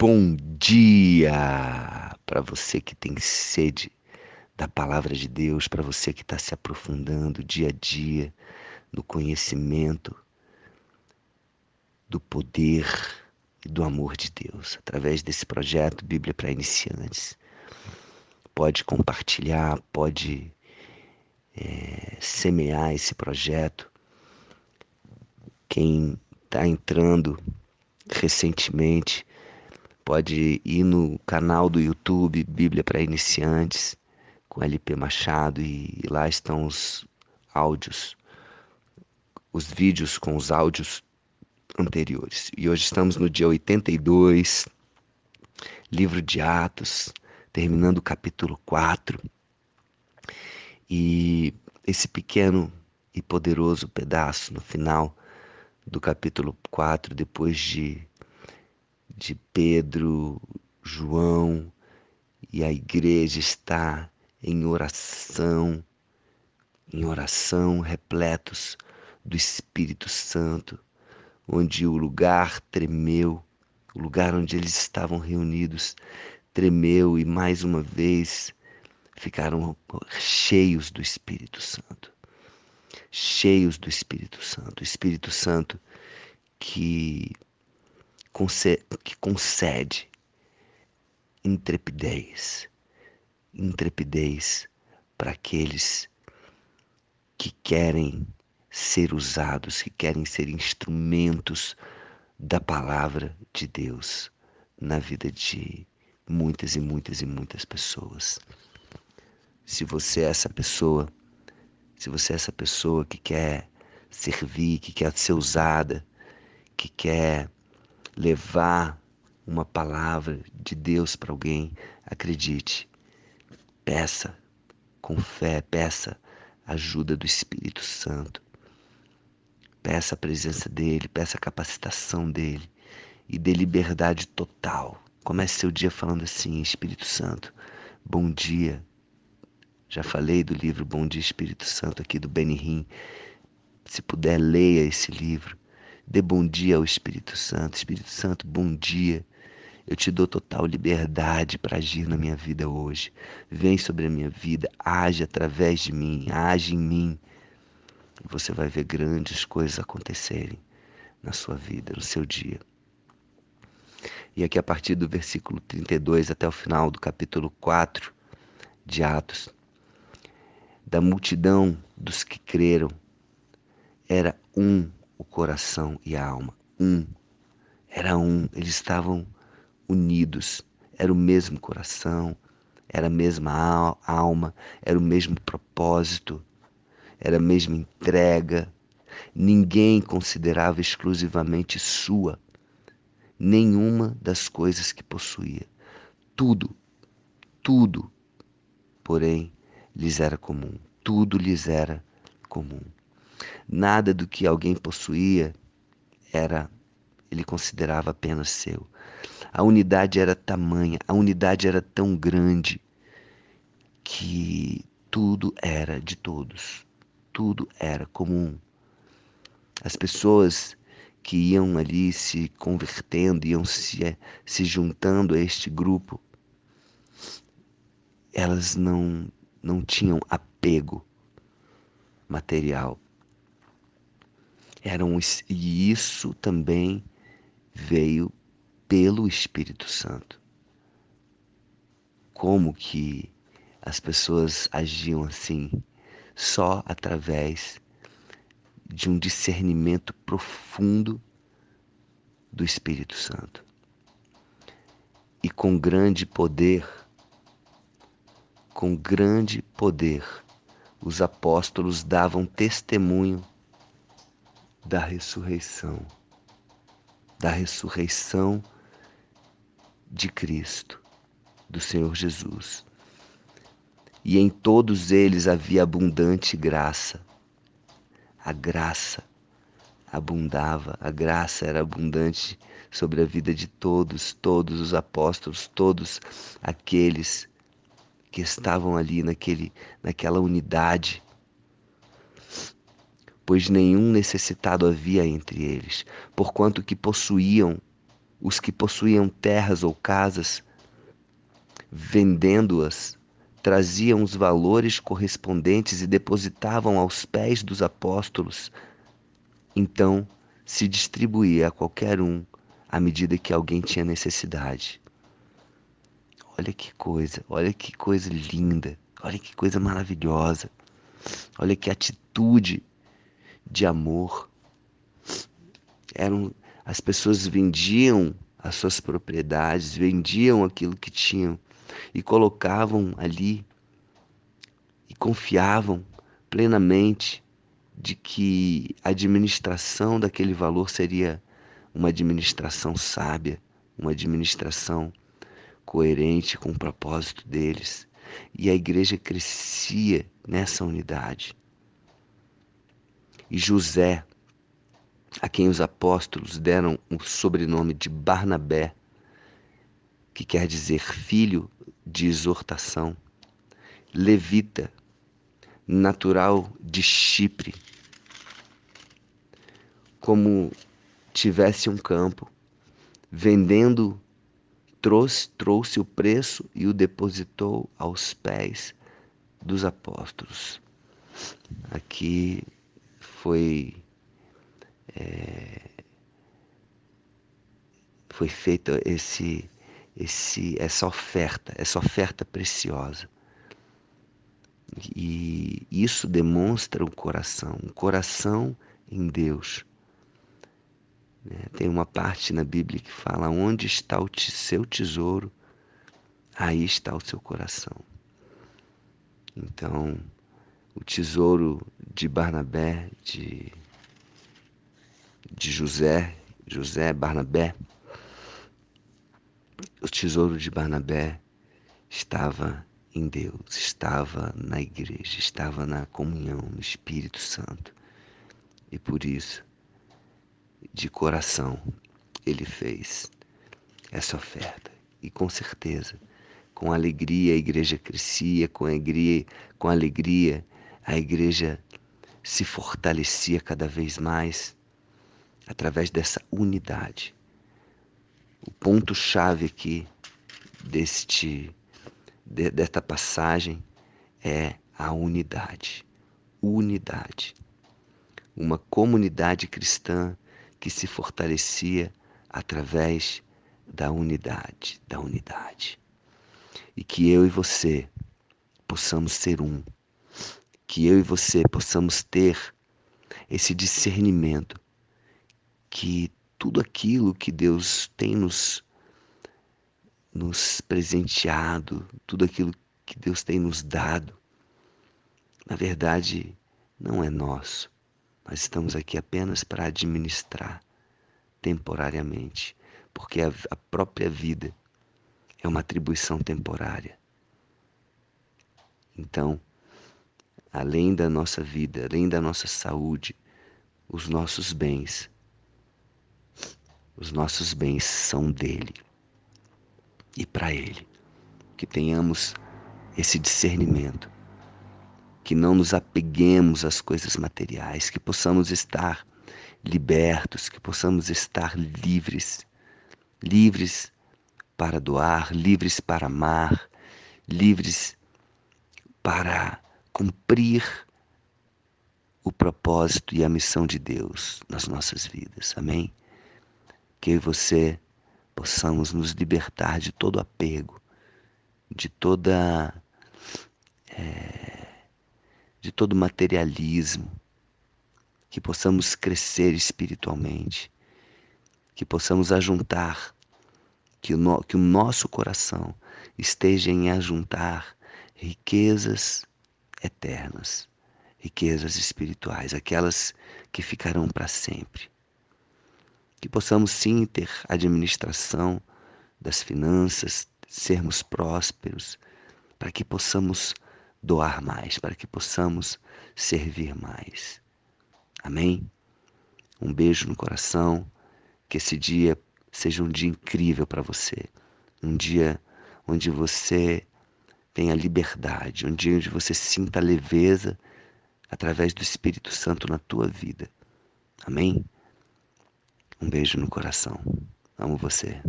Bom dia para você que tem sede da palavra de Deus, para você que está se aprofundando dia a dia no conhecimento do poder e do amor de Deus através desse projeto Bíblia para Iniciantes. Pode compartilhar, pode é, semear esse projeto. Quem está entrando recentemente pode ir no canal do YouTube Bíblia para Iniciantes com LP Machado e lá estão os áudios, os vídeos com os áudios anteriores. E hoje estamos no dia 82, livro de Atos, terminando o capítulo 4. E esse pequeno e poderoso pedaço no final do capítulo 4, depois de de Pedro, João e a igreja está em oração, em oração, repletos do Espírito Santo, onde o lugar tremeu, o lugar onde eles estavam reunidos tremeu e mais uma vez ficaram cheios do Espírito Santo. Cheios do Espírito Santo. Espírito Santo que concede, que concede intrepidez, intrepidez para aqueles que querem ser usados, que querem ser instrumentos da palavra de Deus na vida de muitas e muitas e muitas pessoas. Se você é essa pessoa, se você é essa pessoa que quer servir, que quer ser usada, que quer levar uma palavra de Deus para alguém, acredite, peça com fé, peça ajuda do Espírito Santo. Peça a presença dele, peça a capacitação dele e dê liberdade total. Comece seu dia falando assim, Espírito Santo, bom dia. Já falei do livro Bom Dia Espírito Santo aqui do Benihim. Se puder, leia esse livro. Dê bom dia ao Espírito Santo. Espírito Santo, bom dia. Eu te dou total liberdade para agir na minha vida hoje. Vem sobre a minha vida, age através de mim, age em mim. Você vai ver grandes coisas acontecerem na sua vida, no seu dia. E aqui a partir do versículo 32 até o final do capítulo 4 de Atos, da multidão dos que creram, era um o coração e a alma. Um. Era um. Eles estavam unidos. Era o mesmo coração, era a mesma alma, era o mesmo propósito, era a mesma entrega. Ninguém considerava exclusivamente sua nenhuma das coisas que possuía. Tudo, tudo, porém, lhes era comum. Tudo lhes era comum. Nada do que alguém possuía era ele considerava apenas seu. A unidade era tamanha, a unidade era tão grande que tudo era de todos. Tudo era comum. As pessoas que iam ali se convertendo, iam se, se juntando a este grupo, elas não, não tinham apego material eram e isso também veio pelo Espírito Santo. Como que as pessoas agiam assim só através de um discernimento profundo do Espírito Santo. E com grande poder, com grande poder, os apóstolos davam testemunho da ressurreição, da ressurreição de Cristo, do Senhor Jesus. E em todos eles havia abundante graça. A graça abundava, a graça era abundante sobre a vida de todos, todos os apóstolos, todos aqueles que estavam ali naquele, naquela unidade pois nenhum necessitado havia entre eles, porquanto que possuíam os que possuíam terras ou casas, vendendo-as, traziam os valores correspondentes e depositavam aos pés dos apóstolos. Então se distribuía a qualquer um à medida que alguém tinha necessidade. Olha que coisa, olha que coisa linda, olha que coisa maravilhosa, olha que atitude de amor. Eram as pessoas vendiam as suas propriedades, vendiam aquilo que tinham e colocavam ali e confiavam plenamente de que a administração daquele valor seria uma administração sábia, uma administração coerente com o propósito deles. E a igreja crescia nessa unidade. E José, a quem os apóstolos deram o sobrenome de Barnabé, que quer dizer filho de exortação, levita, natural de Chipre, como tivesse um campo, vendendo, trouxe, trouxe o preço e o depositou aos pés dos apóstolos. Aqui foi é, foi feita esse esse essa oferta, essa oferta preciosa. E isso demonstra o coração, um coração em Deus. Né? Tem uma parte na Bíblia que fala: onde está o seu tesouro, aí está o seu coração. Então, o tesouro de Barnabé, de, de José, José Barnabé, o tesouro de Barnabé estava em Deus, estava na igreja, estava na comunhão, no Espírito Santo. E por isso, de coração, ele fez essa oferta. E com certeza, com alegria a igreja crescia, com alegria, com alegria a igreja se fortalecia cada vez mais através dessa unidade. O ponto chave aqui deste de, desta passagem é a unidade. Unidade. Uma comunidade cristã que se fortalecia através da unidade, da unidade. E que eu e você possamos ser um. Que eu e você possamos ter esse discernimento que tudo aquilo que Deus tem nos nos presenteado, tudo aquilo que Deus tem nos dado, na verdade não é nosso. Nós estamos aqui apenas para administrar temporariamente, porque a, a própria vida é uma atribuição temporária. Então, além da nossa vida, além da nossa saúde, os nossos bens, os nossos bens são dele e para Ele. Que tenhamos esse discernimento, que não nos apeguemos às coisas materiais, que possamos estar libertos, que possamos estar livres, livres para doar, livres para amar, livres para cumprir o propósito e a missão de Deus nas nossas vidas. Amém? Que eu e você possamos nos libertar de todo apego, de toda é, de todo materialismo, que possamos crescer espiritualmente, que possamos ajuntar, que o, no, que o nosso coração esteja em ajuntar riquezas eternas, riquezas espirituais, aquelas que ficarão para sempre que possamos sim ter administração das finanças, sermos prósperos, para que possamos doar mais, para que possamos servir mais. Amém? Um beijo no coração, que esse dia seja um dia incrível para você, um dia onde você tenha liberdade, um dia onde você sinta leveza através do Espírito Santo na tua vida. Amém? Um beijo no coração. Amo você.